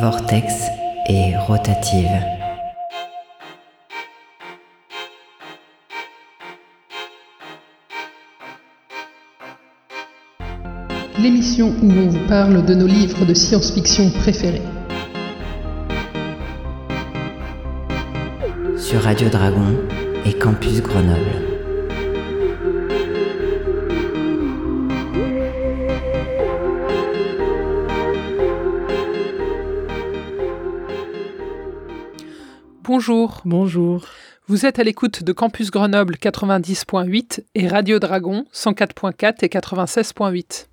vortex et rotative. L'émission où on vous parle de nos livres de science-fiction préférés. Sur Radio Dragon et Campus Grenoble. Bonjour. Bonjour. Vous êtes à l'écoute de Campus Grenoble 90.8 et Radio Dragon 104.4 et 96.8.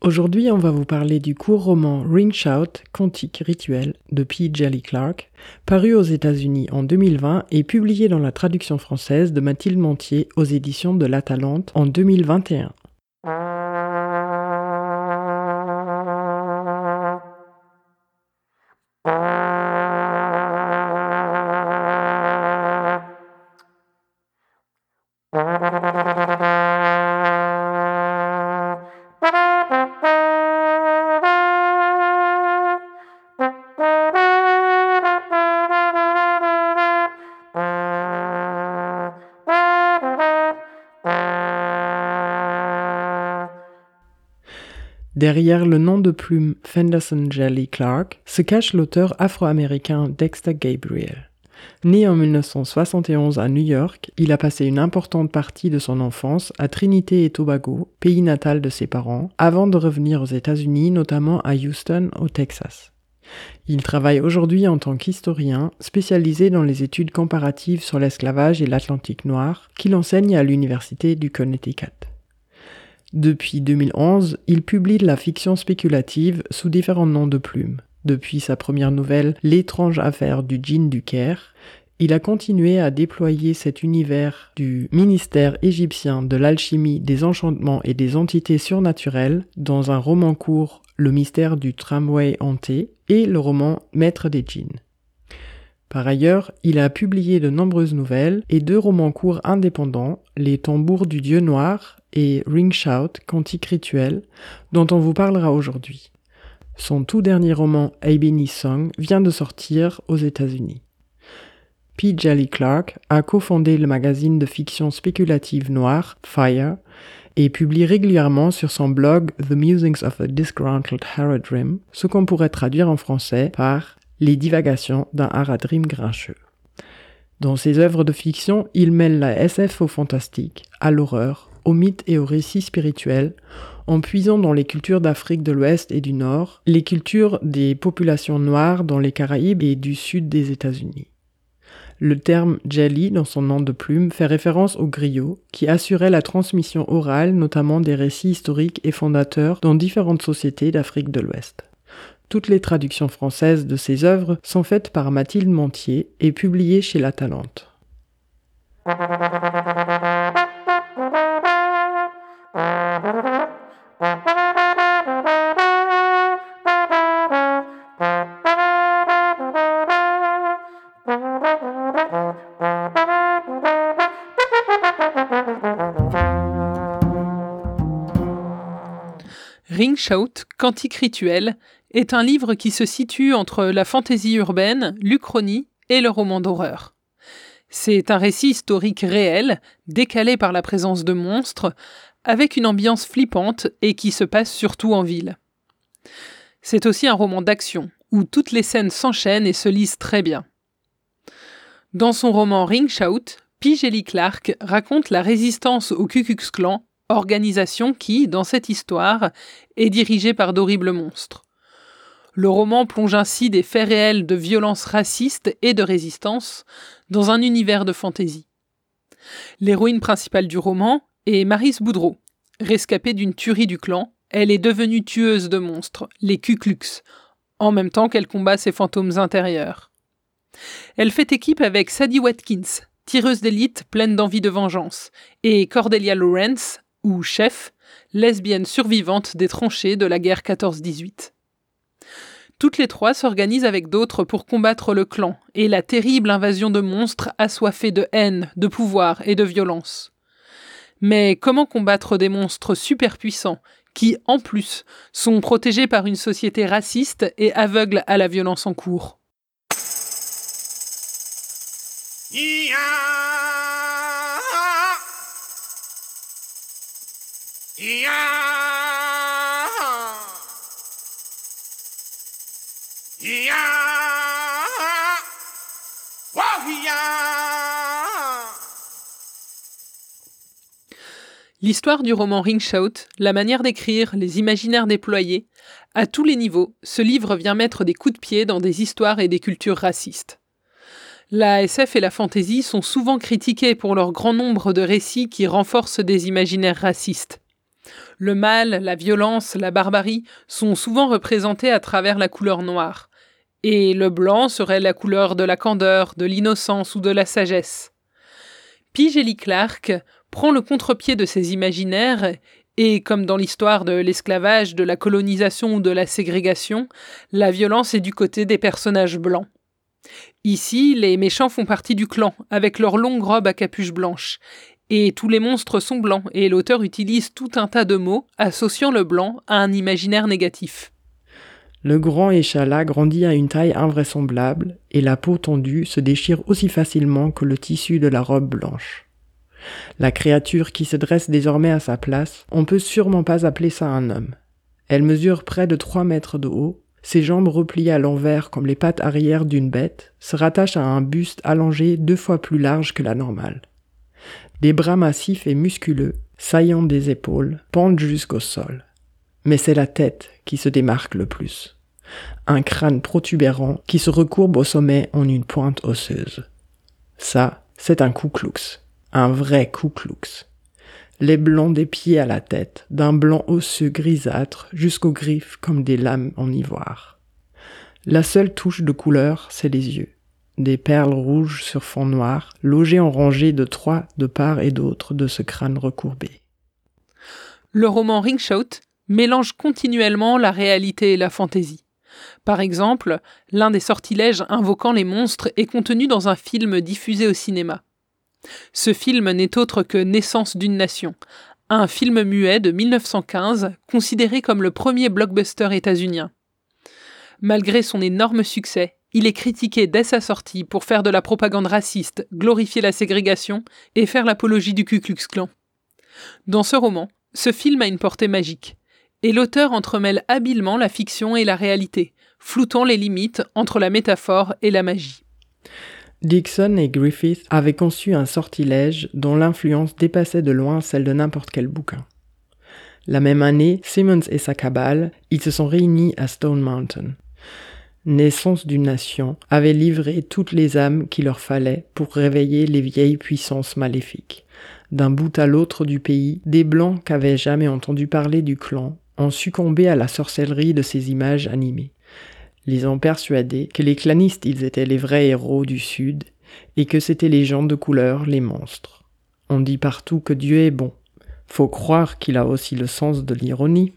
Aujourd'hui, on va vous parler du court roman Ring Shout, Cantique rituel de P. Jelly Clark, paru aux États-Unis en 2020 et publié dans la traduction française de Mathilde Montier aux éditions de La Talente en 2021. Derrière le nom de plume Fenderson Jelly Clark se cache l'auteur afro-américain Dexter Gabriel. Né en 1971 à New York, il a passé une importante partie de son enfance à Trinité et Tobago, pays natal de ses parents, avant de revenir aux États-Unis, notamment à Houston, au Texas. Il travaille aujourd'hui en tant qu'historien, spécialisé dans les études comparatives sur l'esclavage et l'Atlantique noir, qu'il enseigne à l'Université du Connecticut. Depuis 2011, il publie la fiction spéculative sous différents noms de plumes. Depuis sa première nouvelle L'étrange affaire du djinn du Caire, il a continué à déployer cet univers du ministère égyptien de l'alchimie, des enchantements et des entités surnaturelles dans un roman court Le mystère du tramway hanté et le roman Maître des djinns. Par ailleurs, il a publié de nombreuses nouvelles et deux romans courts indépendants, Les tambours du dieu noir et Ring Shout, Cantique rituel, dont on vous parlera aujourd'hui. Son tout dernier roman, Ebony Song, vient de sortir aux États-Unis. P. Jelly Clark a cofondé le magazine de fiction spéculative noire, Fire, et publie régulièrement sur son blog The Musings of a Disgruntled Haradrim, ce qu'on pourrait traduire en français par Les divagations d'un Haradrim grincheux. Dans ses œuvres de fiction, il mêle la SF au fantastique, à l'horreur, au mythe et au récit spirituel, en puisant dans les cultures d'Afrique de l'Ouest et du Nord, les cultures des populations noires dans les Caraïbes et du sud des États-Unis. Le terme jelly dans son nom de plume fait référence au griot qui assurait la transmission orale notamment des récits historiques et fondateurs dans différentes sociétés d'Afrique de l'Ouest. Toutes les traductions françaises de ses œuvres sont faites par Mathilde Montier et publiées chez La Talente. Ring Shout, Cantique rituel, est un livre qui se situe entre la fantaisie urbaine, l'Uchronie et le roman d'horreur. C'est un récit historique réel, décalé par la présence de monstres, avec une ambiance flippante et qui se passe surtout en ville. C'est aussi un roman d'action, où toutes les scènes s'enchaînent et se lisent très bien. Dans son roman Ring Shout, Clark raconte la résistance au Ku Klux Klan, organisation qui, dans cette histoire, est dirigée par d'horribles monstres. Le roman plonge ainsi des faits réels de violence raciste et de résistance dans un univers de fantaisie. L'héroïne principale du roman est Maris Boudreau. Rescapée d'une tuerie du clan, elle est devenue tueuse de monstres, les Ku Klux, en même temps qu'elle combat ses fantômes intérieurs. Elle fait équipe avec Sadie Watkins, tireuse d'élite pleine d'envie de vengeance, et Cordelia Lawrence, ou chef, lesbienne survivante des tranchées de la guerre 14-18. Toutes les trois s'organisent avec d'autres pour combattre le clan et la terrible invasion de monstres assoiffés de haine, de pouvoir et de violence. Mais comment combattre des monstres super puissants qui, en plus, sont protégés par une société raciste et aveugle à la violence en cours? L'histoire du roman Ring Shout, la manière d'écrire, les imaginaires déployés, à tous les niveaux, ce livre vient mettre des coups de pied dans des histoires et des cultures racistes. La SF et la fantasy sont souvent critiquées pour leur grand nombre de récits qui renforcent des imaginaires racistes. Le mal, la violence, la barbarie sont souvent représentés à travers la couleur noire, et le blanc serait la couleur de la candeur, de l'innocence ou de la sagesse. P. Clark prend le contre-pied de ces imaginaires et, comme dans l'histoire de l'esclavage, de la colonisation ou de la ségrégation, la violence est du côté des personnages blancs. Ici, les méchants font partie du clan, avec leur longue robe à capuche blanche, et tous les monstres sont blancs, et l'auteur utilise tout un tas de mots associant le blanc à un imaginaire négatif. Le grand échalas grandit à une taille invraisemblable, et la peau tendue se déchire aussi facilement que le tissu de la robe blanche. La créature qui se dresse désormais à sa place, on peut sûrement pas appeler ça un homme. Elle mesure près de trois mètres de haut, ses jambes repliées à l'envers comme les pattes arrière d'une bête se rattachent à un buste allongé deux fois plus large que la normale. Des bras massifs et musculeux, saillant des épaules, pendent jusqu'au sol. Mais c'est la tête qui se démarque le plus. Un crâne protubérant qui se recourbe au sommet en une pointe osseuse. Ça, c'est un Ku un vrai Ku Les blancs des pieds à la tête, d'un blanc osseux grisâtre jusqu'aux griffes comme des lames en ivoire. La seule touche de couleur, c'est les yeux. Des perles rouges sur fond noir, logées en rangées de trois de part et d'autre de ce crâne recourbé. Le roman Ringshot mélange continuellement la réalité et la fantaisie. Par exemple, l'un des sortilèges invoquant les monstres est contenu dans un film diffusé au cinéma. Ce film n'est autre que Naissance d'une nation, un film muet de 1915 considéré comme le premier blockbuster états-unien. Malgré son énorme succès, il est critiqué dès sa sortie pour faire de la propagande raciste, glorifier la ségrégation et faire l'apologie du Ku Klux Klan. Dans ce roman, ce film a une portée magique, et l'auteur entremêle habilement la fiction et la réalité, floutant les limites entre la métaphore et la magie. Dixon et Griffith avaient conçu un sortilège dont l'influence dépassait de loin celle de n'importe quel bouquin. La même année, Simmons et sa cabale, ils se sont réunis à Stone Mountain. Naissance d'une nation avait livré toutes les âmes qu'il leur fallait pour réveiller les vieilles puissances maléfiques. D'un bout à l'autre du pays, des blancs qu'avaient jamais entendu parler du clan ont succombé à la sorcellerie de ces images animées les ont persuadés que les clanistes ils étaient les vrais héros du Sud, et que c'étaient les gens de couleur les monstres. On dit partout que Dieu est bon. Faut croire qu'il a aussi le sens de l'ironie.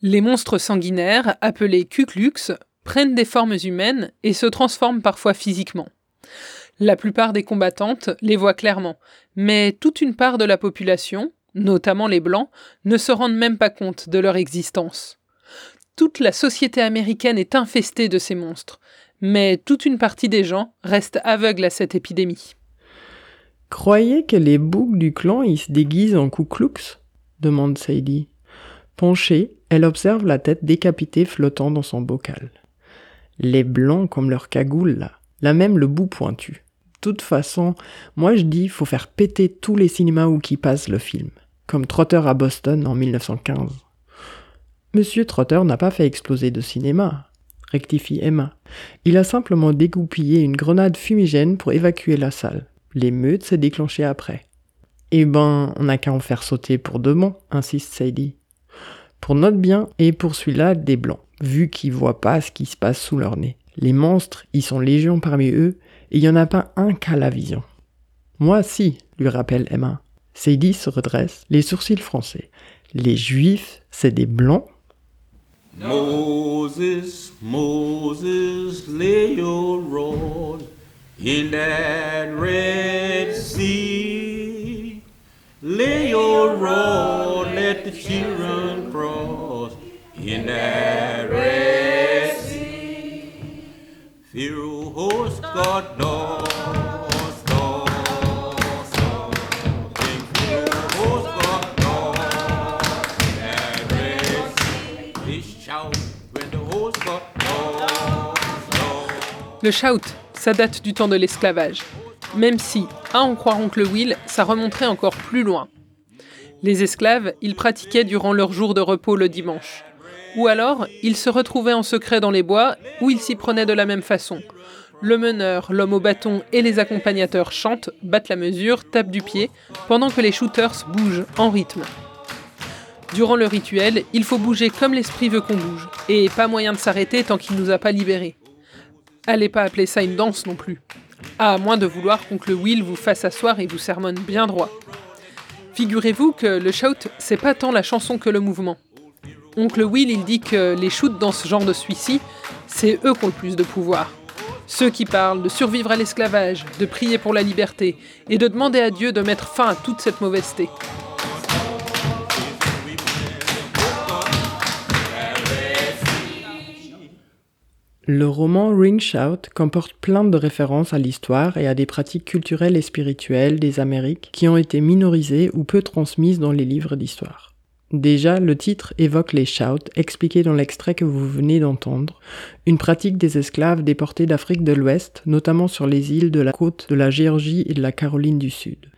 Les monstres sanguinaires, appelés Kuklux, prennent des formes humaines et se transforment parfois physiquement. La plupart des combattantes les voient clairement, mais toute une part de la population, notamment les Blancs, ne se rendent même pas compte de leur existence. Toute la société américaine est infestée de ces monstres, mais toute une partie des gens reste aveugle à cette épidémie. Croyez que les boucs du clan y se déguisent en Ku demande Sadie. Penchée, elle observe la tête décapitée flottant dans son bocal. Les blancs comme leur cagoule là, là même le bout pointu. De toute façon, moi je dis faut faire péter tous les cinémas où qui passe le film, comme Trotter à Boston en 1915. Monsieur Trotter n'a pas fait exploser de cinéma, rectifie Emma. Il a simplement dégoupillé une grenade fumigène pour évacuer la salle. L'émeute s'est déclenchée après. Eh ben, on n'a qu'à en faire sauter pour deux insiste Sadie. Pour notre bien et pour celui-là des blancs, vu qu'ils voient pas ce qui se passe sous leur nez. Les monstres, ils sont légion parmi eux, et il y en a pas un qu'à la vision. Moi si, lui rappelle Emma. Sadie se redresse, les sourcils froncés. Les juifs, c'est des blancs Moses, Moses, lay your rod in that Red Sea. Lay your rod, let the children cross in that Red Sea. Pharaoh's got north, Le shout, ça date du temps de l'esclavage. Même si, à en croire oncle Will, ça remonterait encore plus loin. Les esclaves, ils pratiquaient durant leur jour de repos le dimanche. Ou alors, ils se retrouvaient en secret dans les bois, où ils s'y prenaient de la même façon. Le meneur, l'homme au bâton et les accompagnateurs chantent, battent la mesure, tapent du pied, pendant que les shooters bougent en rythme. Durant le rituel, il faut bouger comme l'esprit veut qu'on bouge, et pas moyen de s'arrêter tant qu'il nous a pas libérés. Allez pas appeler ça une danse non plus. À moins de vouloir qu'oncle Will vous fasse asseoir et vous sermonne bien droit. Figurez-vous que le shout, c'est pas tant la chanson que le mouvement. Oncle Will, il dit que les shoots dans ce genre de celui-ci, c'est eux qui ont le plus de pouvoir. Ceux qui parlent de survivre à l'esclavage, de prier pour la liberté et de demander à Dieu de mettre fin à toute cette mauvaiseté. Le roman Ring Shout comporte plein de références à l'histoire et à des pratiques culturelles et spirituelles des Amériques qui ont été minorisées ou peu transmises dans les livres d'histoire. Déjà, le titre évoque les shouts expliqués dans l'extrait que vous venez d'entendre, une pratique des esclaves déportés d'Afrique de l'Ouest, notamment sur les îles de la côte de la Géorgie et de la Caroline du Sud.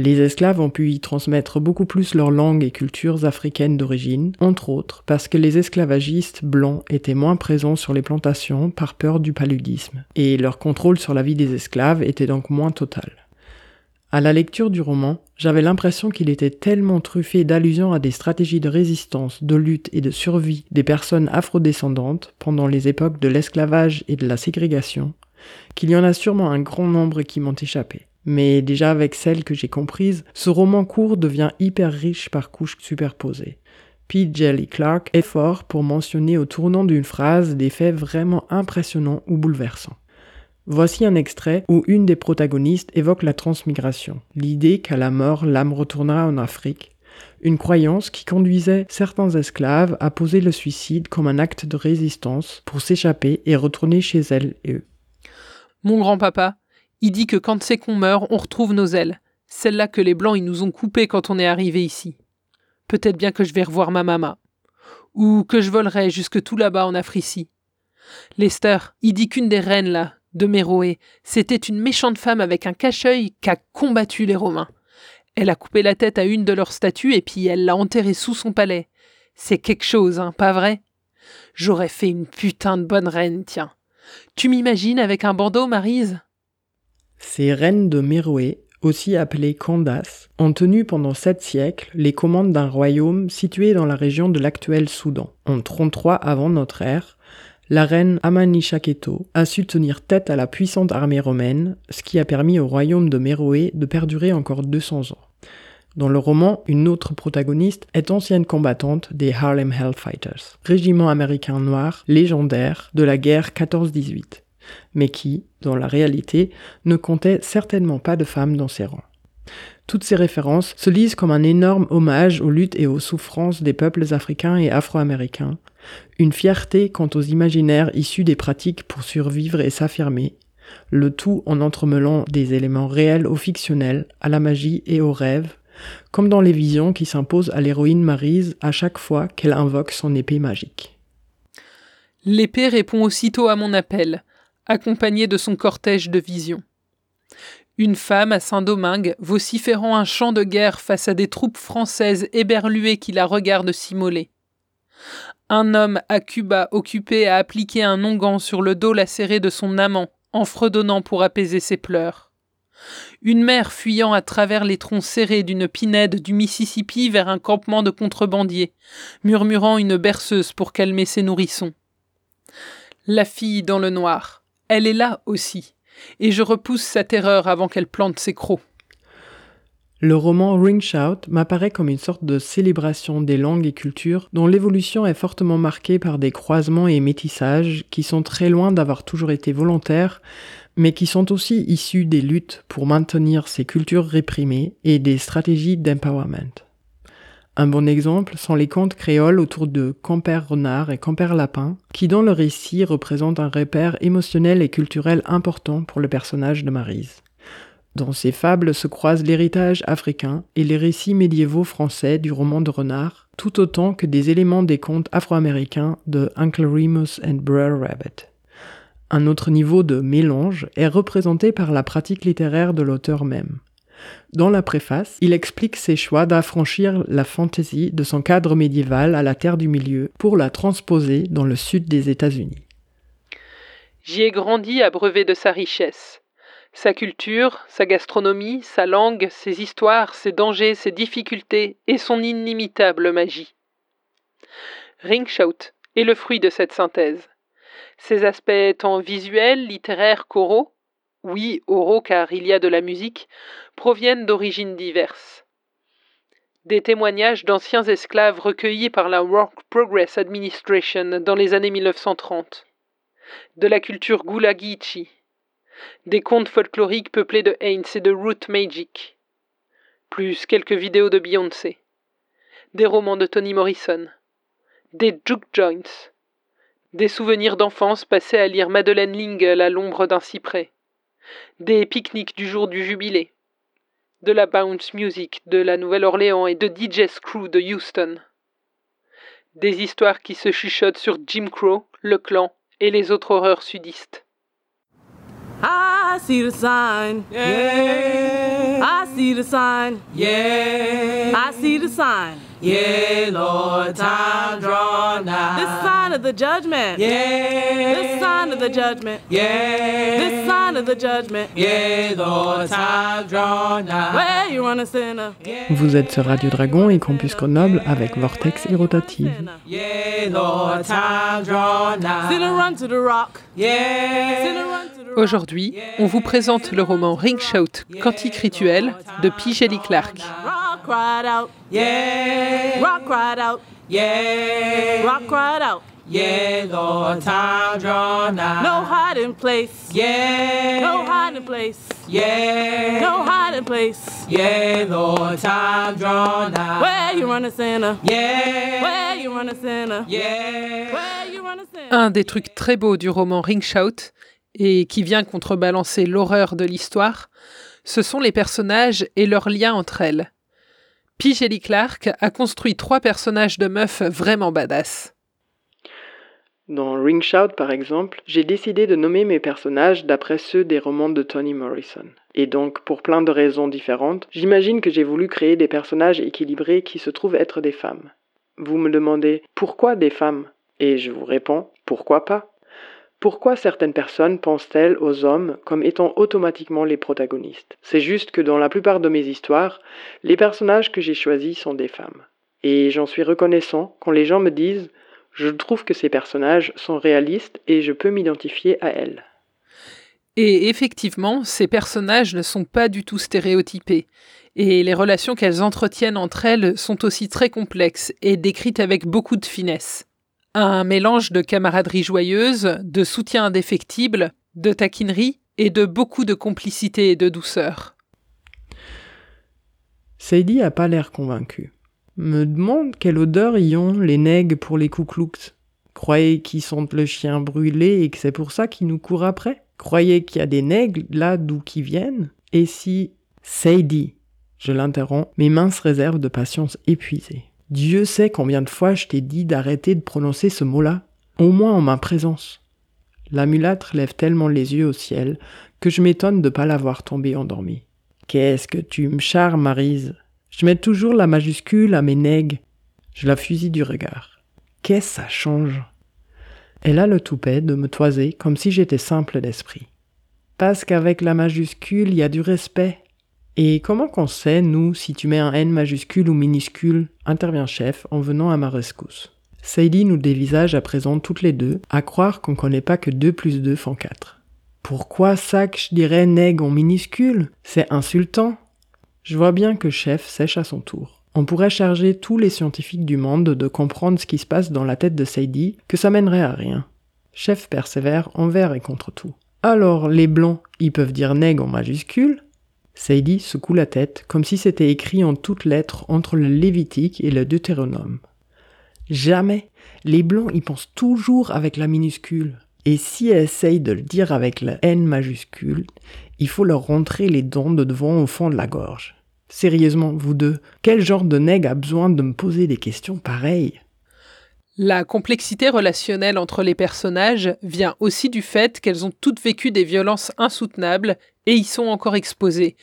Les esclaves ont pu y transmettre beaucoup plus leurs langues et cultures africaines d'origine, entre autres parce que les esclavagistes blancs étaient moins présents sur les plantations par peur du paludisme, et leur contrôle sur la vie des esclaves était donc moins total. À la lecture du roman, j'avais l'impression qu'il était tellement truffé d'allusions à des stratégies de résistance, de lutte et de survie des personnes afrodescendantes pendant les époques de l'esclavage et de la ségrégation, qu'il y en a sûrement un grand nombre qui m'ont échappé. Mais déjà avec celles que j'ai comprises, ce roman court devient hyper riche par couches superposées. Pete Jelly Clark est fort pour mentionner au tournant d'une phrase des faits vraiment impressionnants ou bouleversants. Voici un extrait où une des protagonistes évoque la transmigration, l'idée qu'à la mort l'âme retournera en Afrique, une croyance qui conduisait certains esclaves à poser le suicide comme un acte de résistance pour s'échapper et retourner chez elles et eux. Mon grand-papa, il dit que quand c'est qu'on meurt, on retrouve nos ailes, celles-là que les Blancs ils nous ont coupées quand on est arrivé ici. Peut-être bien que je vais revoir ma maman. Ou que je volerai jusque tout là-bas en Africie. Lester, il dit qu'une des reines là, de Méroé, c'était une méchante femme avec un cache-œil qui a combattu les Romains. Elle a coupé la tête à une de leurs statues et puis elle l'a enterrée sous son palais. C'est quelque chose, hein, pas vrai? J'aurais fait une putain de bonne reine, tiens. Tu m'imagines avec un bandeau, Marise? Ces reines de Méroé, aussi appelées Candace, ont tenu pendant sept siècles les commandes d'un royaume situé dans la région de l'actuel Soudan, en 33 avant notre ère. La reine Amanichaketo a su tenir tête à la puissante armée romaine, ce qui a permis au royaume de Méroé de perdurer encore 200 ans. Dans le roman, une autre protagoniste est ancienne combattante des Harlem Hellfighters, régiment américain noir légendaire de la guerre 14-18, mais qui, dans la réalité, ne comptait certainement pas de femmes dans ses rangs. Toutes ces références se lisent comme un énorme hommage aux luttes et aux souffrances des peuples africains et afro-américains, une fierté quant aux imaginaires issus des pratiques pour survivre et s'affirmer, le tout en entremêlant des éléments réels aux fictionnels, à la magie et aux rêves, comme dans les visions qui s'imposent à l'héroïne Marise à chaque fois qu'elle invoque son épée magique. L'épée répond aussitôt à mon appel, accompagnée de son cortège de visions. Une femme à Saint-Domingue vociférant un chant de guerre face à des troupes françaises éberluées qui la regardent s'immoler. Un homme à Cuba occupé à appliquer un onguent sur le dos lacéré de son amant, en fredonnant pour apaiser ses pleurs. Une mère fuyant à travers les troncs serrés d'une pinède du Mississippi vers un campement de contrebandiers, murmurant une berceuse pour calmer ses nourrissons. La fille dans le noir, elle est là aussi, et je repousse sa terreur avant qu'elle plante ses crocs. Le roman Ring Shout m'apparaît comme une sorte de célébration des langues et cultures dont l'évolution est fortement marquée par des croisements et métissages qui sont très loin d'avoir toujours été volontaires, mais qui sont aussi issus des luttes pour maintenir ces cultures réprimées et des stratégies d'empowerment. Un bon exemple sont les contes créoles autour de Compère Renard et Compère Lapin, qui dans le récit représentent un repère émotionnel et culturel important pour le personnage de Marise. Dans ces fables se croisent l'héritage africain et les récits médiévaux français du roman de Renard, tout autant que des éléments des contes afro-américains de Uncle Remus and Brer Rabbit. Un autre niveau de mélange est représenté par la pratique littéraire de l'auteur même. Dans la préface, il explique ses choix d'affranchir la fantaisie de son cadre médiéval à la Terre du Milieu pour la transposer dans le sud des États-Unis. J'y ai grandi abreuvé de sa richesse. Sa culture, sa gastronomie, sa langue, ses histoires, ses dangers, ses difficultés et son inimitable magie. Ringshout est le fruit de cette synthèse. Ses aspects tant visuels, littéraires qu'oraux, oui, oraux car il y a de la musique, proviennent d'origines diverses. Des témoignages d'anciens esclaves recueillis par la Work Progress Administration dans les années 1930. De la culture Gulagichi. Des contes folkloriques peuplés de Haynes et de Root Magic. Plus quelques vidéos de Beyoncé. Des romans de Toni Morrison. Des juke joints. Des souvenirs d'enfance passés à lire Madeleine Lingle à l'ombre d'un cyprès. Des pique-niques du jour du jubilé. De la bounce music de la Nouvelle-Orléans et de DJ's Crew de Houston. Des histoires qui se chuchotent sur Jim Crow, le clan et les autres horreurs sudistes. I see the sign. Yeah, I see the sign. yeah, I see the sign. yeah, Lord, time drawn nigh. This sign of the judgment. yeah, This sign of the judgment. yeah, This sign of the judgment. yeah, Lord, time drawn nigh. Where you run a sinner. Vous êtes sur Radio Dragon et Campus Grenoble avec Vortex et Rotative. Yeah, Lord, time drawn Sinner nigh. run to the rock. Yeah, Sinner run to the rock. Aujourd'hui, on vous présente le roman Ring Shout, Cantique rituel de P. Shelley Clark. Rock cried out. Yeah, Lord, time drawn nigh. No hiding place. yeah, No hiding place. yeah, No hiding place. yeah, Lord, time drawn nigh. Where you run a sinner? Yeah, Where you run a sinner? yeah, Where you run a sinner? Un des trucs très beaux du roman Ring Shout, et qui vient contrebalancer l'horreur de l'histoire, ce sont les personnages et leurs liens entre elles. P. Shelley Clark a construit trois personnages de meufs vraiment badass. Dans Ring Shout, par exemple, j'ai décidé de nommer mes personnages d'après ceux des romans de Toni Morrison. Et donc, pour plein de raisons différentes, j'imagine que j'ai voulu créer des personnages équilibrés qui se trouvent être des femmes. Vous me demandez pourquoi des femmes? Et je vous réponds pourquoi pas? Pourquoi certaines personnes pensent-elles aux hommes comme étant automatiquement les protagonistes? C'est juste que dans la plupart de mes histoires, les personnages que j'ai choisis sont des femmes. Et j'en suis reconnaissant quand les gens me disent je trouve que ces personnages sont réalistes et je peux m'identifier à elles. Et effectivement, ces personnages ne sont pas du tout stéréotypés. Et les relations qu'elles entretiennent entre elles sont aussi très complexes et décrites avec beaucoup de finesse. Un mélange de camaraderie joyeuse, de soutien indéfectible, de taquinerie et de beaucoup de complicité et de douceur. Sadie a pas l'air convaincue. Me demande quelle odeur y ont les nègres pour les coucloucs. Croyez qu'ils sentent le chien brûlé et que c'est pour ça qu'ils nous courent après Croyez qu'il y a des nègres là d'où qu'ils viennent Et si... Sadie Je l'interromps, mes minces réserves de patience épuisées. Dieu sait combien de fois je t'ai dit d'arrêter de prononcer ce mot-là, au moins en ma présence. La mulâtre lève tellement les yeux au ciel que je m'étonne de pas l'avoir tombée endormie. Qu'est-ce que tu me charmes, Marise Je mets toujours la majuscule à mes nègres. Je la fusille du regard. Qu'est-ce que ça change? Elle a le toupet de me toiser comme si j'étais simple d'esprit. Parce qu'avec la majuscule, il y a du respect. Et comment qu'on sait, nous, si tu mets un N majuscule ou minuscule? Intervient chef en venant à ma rescousse. Sadie nous dévisage à présent toutes les deux, à croire qu'on connaît pas que 2 plus 2 font 4. Pourquoi ça que je dirais nègre en minuscule? C'est insultant. Je vois bien que chef sèche à son tour. On pourrait charger tous les scientifiques du monde de comprendre ce qui se passe dans la tête de Sadie, que ça mènerait à rien. Chef persévère envers et contre tout. Alors, les blancs, ils peuvent dire nègre en majuscule? Sadie secoue la tête comme si c'était écrit en toutes lettres entre le Lévitique et le Deutéronome. Jamais. Les blancs y pensent toujours avec la minuscule. Et si elle essaye de le dire avec la N majuscule, il faut leur rentrer les dents de devant au fond de la gorge. Sérieusement, vous deux, quel genre de nègre a besoin de me poser des questions pareilles? La complexité relationnelle entre les personnages vient aussi du fait qu'elles ont toutes vécu des violences insoutenables et y sont encore exposées,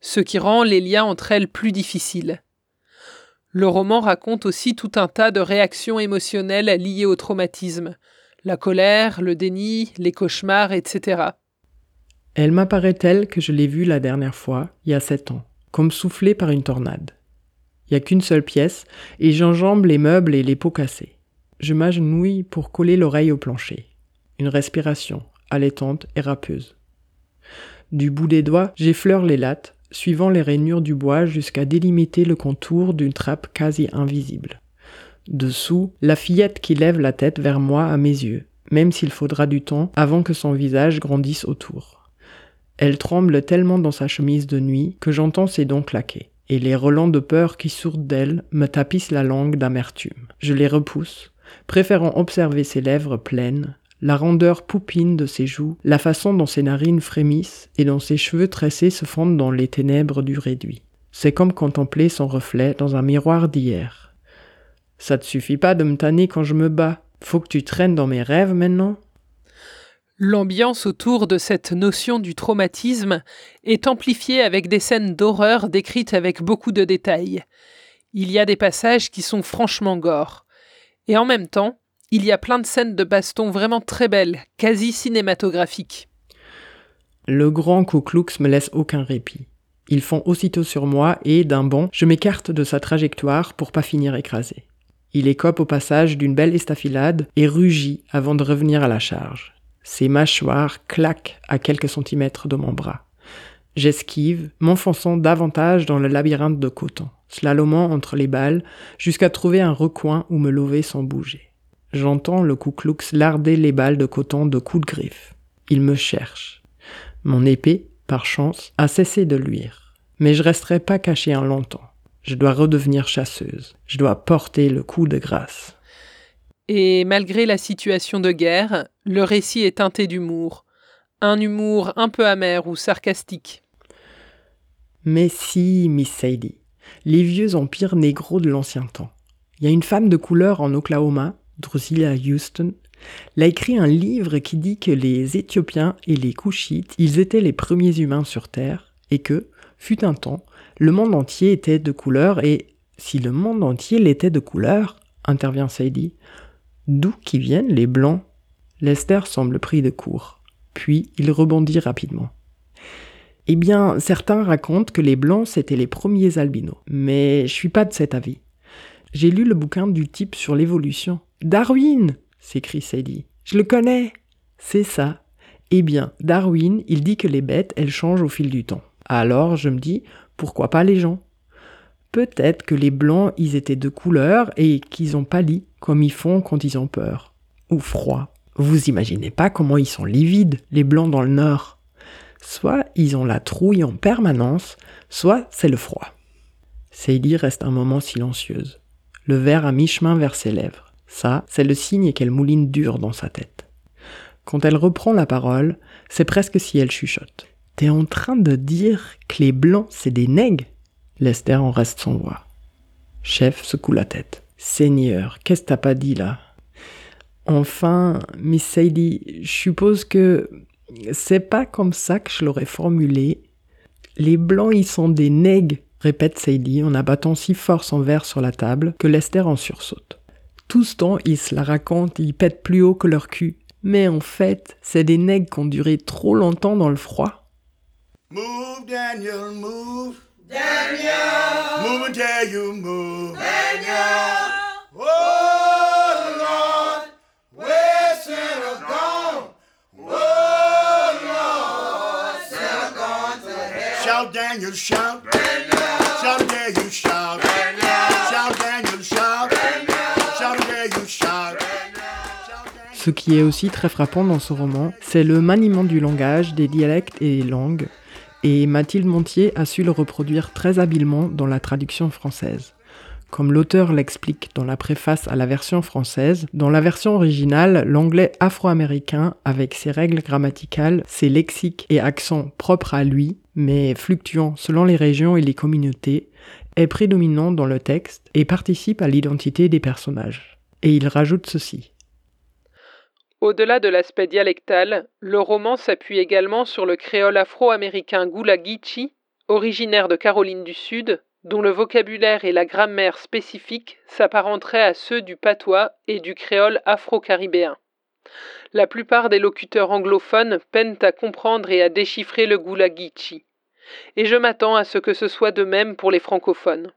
ce qui rend les liens entre elles plus difficiles. Le roman raconte aussi tout un tas de réactions émotionnelles liées au traumatisme, la colère, le déni, les cauchemars, etc. Elle m'apparaît telle que je l'ai vue la dernière fois, il y a sept ans, comme soufflée par une tornade. Il n'y a qu'une seule pièce, et j'enjambe les meubles et les pots cassés. Je m'agenouille pour coller l'oreille au plancher. Une respiration, allaitante et râpeuse. Du bout des doigts, j'effleure les lattes, suivant les rainures du bois jusqu'à délimiter le contour d'une trappe quasi invisible. Dessous, la fillette qui lève la tête vers moi à mes yeux, même s'il faudra du temps avant que son visage grandisse autour. Elle tremble tellement dans sa chemise de nuit que j'entends ses dents claquer, et les relents de peur qui sourdent d'elle me tapissent la langue d'amertume. Je les repousse, préférant observer ses lèvres pleines, la rondeur poupine de ses joues, la façon dont ses narines frémissent et dont ses cheveux tressés se fondent dans les ténèbres du réduit. C'est comme contempler son reflet dans un miroir d'hier. Ça te suffit pas de me tanner quand je me bats. Faut que tu traînes dans mes rêves maintenant L'ambiance autour de cette notion du traumatisme est amplifiée avec des scènes d'horreur décrites avec beaucoup de détails. Il y a des passages qui sont franchement gore. Et en même temps, il y a plein de scènes de baston vraiment très belles, quasi cinématographiques. Le grand Ku Klux me laisse aucun répit. Ils font aussitôt sur moi et, d'un bond, je m'écarte de sa trajectoire pour pas finir écrasé. Il écope au passage d'une belle estafilade et rugit avant de revenir à la charge. Ses mâchoires claquent à quelques centimètres de mon bras. J'esquive, m'enfonçant davantage dans le labyrinthe de coton, slalomant entre les balles jusqu'à trouver un recoin où me lever sans bouger. J'entends le Ku Klux larder les balles de coton de coups de griffe. Il me cherche. Mon épée, par chance, a cessé de luire. Mais je resterai pas caché un longtemps. Je dois redevenir chasseuse. Je dois porter le coup de grâce. Et malgré la situation de guerre, le récit est teinté d'humour. Un humour un peu amer ou sarcastique. Mais si, Miss Sadie, les vieux empires négros de l'ancien temps. Il y a une femme de couleur en Oklahoma, Drusilla Houston, l'a écrit un livre qui dit que les Éthiopiens et les Couchites, ils étaient les premiers humains sur Terre, et que, fut un temps, le monde entier était de couleur, et si le monde entier l'était de couleur, intervient Sadie, d'où qui viennent les blancs? Lester semble pris de court, puis il rebondit rapidement. Eh bien, certains racontent que les blancs c'étaient les premiers albinos, mais je suis pas de cet avis. J'ai lu le bouquin du type sur l'évolution. Darwin s'écrie Sadie. Je le connais. C'est ça. Eh bien, Darwin, il dit que les bêtes, elles changent au fil du temps. Alors, je me dis, pourquoi pas les gens? Peut-être que les blancs, ils étaient de couleur et qu'ils ont pâli, comme ils font quand ils ont peur. Ou froid. Vous imaginez pas comment ils sont livides, les blancs dans le nord. Soit ils ont la trouille en permanence, soit c'est le froid. Sadie reste un moment silencieuse, le verre à mi-chemin vers ses lèvres. Ça, c'est le signe qu'elle mouline dur dans sa tête. Quand elle reprend la parole, c'est presque si elle chuchote. T'es en train de dire que les blancs, c'est des nègres? Lester en reste sans voix. Chef secoue la tête. Seigneur, qu'est-ce que t'as pas dit là? Enfin, Miss Sadie, je suppose que c'est pas comme ça que je l'aurais formulé. Les blancs, ils sont des nègres, répète Sadie en abattant si fort son verre sur la table que Lester en sursaute. Tout ce temps, ils se la racontent, ils pètent plus haut que leur cul. Mais en fait, c'est des nègres qui ont duré trop longtemps dans le froid. Move, Daniel, move. Daniel. Move until you move. Daniel. Oh, Lord. Where's Santa gone? Oh, Lord. Santa gone to hell. Shout, Daniel, shout. Daniel. Shout, Daniel, shout. Daniel. Shout, Daniel, shout. Daniel. Shout, Daniel, shout. Ce qui est aussi très frappant dans ce roman, c'est le maniement du langage, des dialectes et des langues, et Mathilde Montier a su le reproduire très habilement dans la traduction française. Comme l'auteur l'explique dans la préface à la version française, dans la version originale, l'anglais afro-américain, avec ses règles grammaticales, ses lexiques et accents propres à lui, mais fluctuants selon les régions et les communautés, est prédominant dans le texte et participe à l'identité des personnages. Et il rajoute ceci. Au-delà de l'aspect dialectal, le roman s'appuie également sur le créole afro-américain Gula originaire de Caroline du Sud, dont le vocabulaire et la grammaire spécifiques s'apparenteraient à ceux du patois et du créole afro-caribéen. La plupart des locuteurs anglophones peinent à comprendre et à déchiffrer le Gulagichi, et je m'attends à ce que ce soit de même pour les francophones.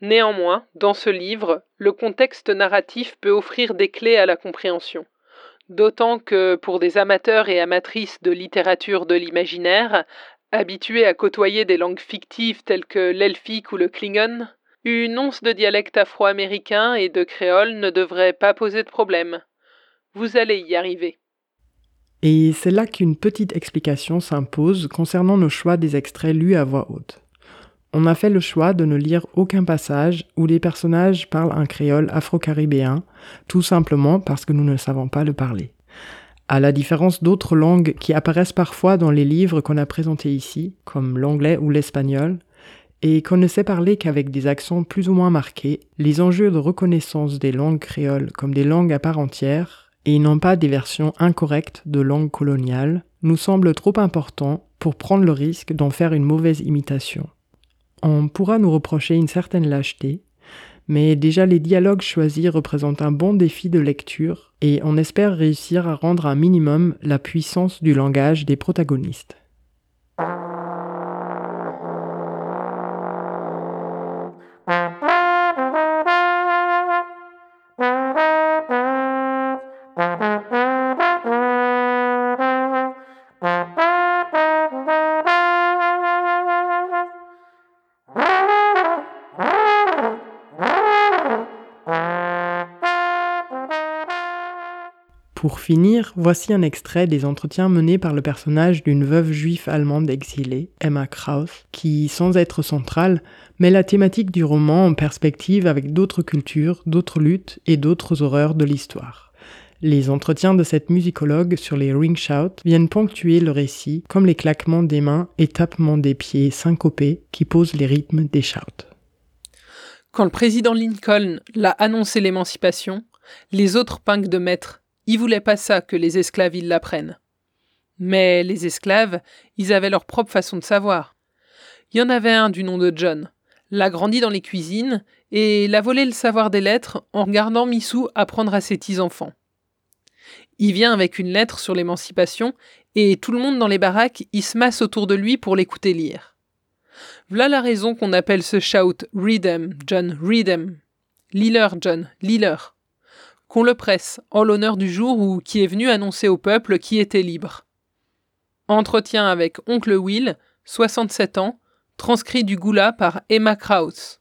Néanmoins, dans ce livre, le contexte narratif peut offrir des clés à la compréhension. D'autant que, pour des amateurs et amatrices de littérature de l'imaginaire, Habitué à côtoyer des langues fictives telles que l'elfique ou le klingon, une once de dialecte afro-américain et de créole ne devrait pas poser de problème. Vous allez y arriver. Et c'est là qu'une petite explication s'impose concernant nos choix des extraits lus à voix haute. On a fait le choix de ne lire aucun passage où les personnages parlent un créole afro-caribéen, tout simplement parce que nous ne savons pas le parler. À la différence d'autres langues qui apparaissent parfois dans les livres qu'on a présentés ici, comme l'anglais ou l'espagnol, et qu'on ne sait parler qu'avec des accents plus ou moins marqués, les enjeux de reconnaissance des langues créoles comme des langues à part entière, et non pas des versions incorrectes de langues coloniales, nous semblent trop importants pour prendre le risque d'en faire une mauvaise imitation. On pourra nous reprocher une certaine lâcheté, mais déjà les dialogues choisis représentent un bon défi de lecture et on espère réussir à rendre un minimum la puissance du langage des protagonistes. Pour finir, voici un extrait des entretiens menés par le personnage d'une veuve juive allemande exilée, Emma Krauss, qui, sans être centrale, met la thématique du roman en perspective avec d'autres cultures, d'autres luttes et d'autres horreurs de l'histoire. Les entretiens de cette musicologue sur les ring shouts viennent ponctuer le récit, comme les claquements des mains et tapements des pieds syncopés qui posent les rythmes des shouts. Quand le président Lincoln l'a annoncé l'émancipation, les autres pinques de maître ils voulaient pas ça que les esclaves ils l'apprennent. Mais les esclaves, ils avaient leur propre façon de savoir. Il y en avait un du nom de John, l'a grandi dans les cuisines et l'a volé le savoir des lettres en regardant Missou apprendre à ses petits-enfants. Il vient avec une lettre sur l'émancipation et tout le monde dans les baraques il se masse autour de lui pour l'écouter lire. Voilà la raison qu'on appelle ce shout Read em, John, read em. Lis-leur, John, lis-leur qu'on le presse, en l'honneur du jour où qui est venu annoncer au peuple qui était libre. Entretien avec Oncle Will, 67 ans, transcrit du Goula par Emma Krauss.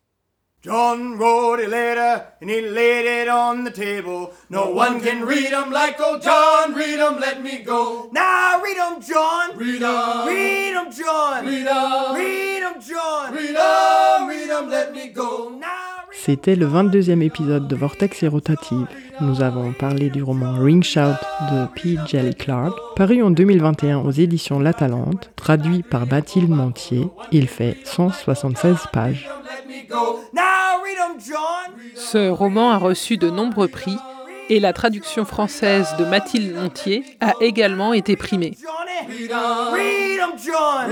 John wrote a letter and he laid it on the table. No one can read 'em like old John. Read 'em, let me go. Now read 'em, John. Read 'em. Read 'em, John. Read 'em. Read 'em, John. Read 'em, read 'em, let me go. Now C'était le 22e épisode de Vortex et Rotative. Nous avons parlé du roman Ring Shout de P. Jelly Clark, paru en 2021 aux éditions La Talente, traduit par Mathilde Montier. Il fait 176 pages. Ce roman a reçu de nombreux prix et la traduction française de Mathilde Montier a également été primée. Read 'em, read 'em, John.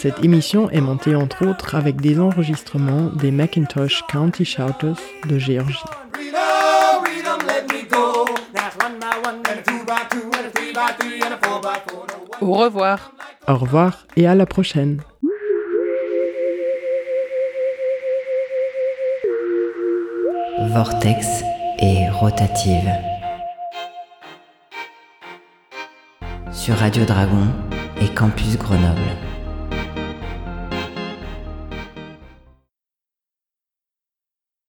Cette émission est montée entre autres avec des enregistrements des Macintosh County Shouters de Géorgie. Au revoir. Au revoir et à la prochaine. Vortex et rotative. Sur Radio Dragon, et Campus Grenoble.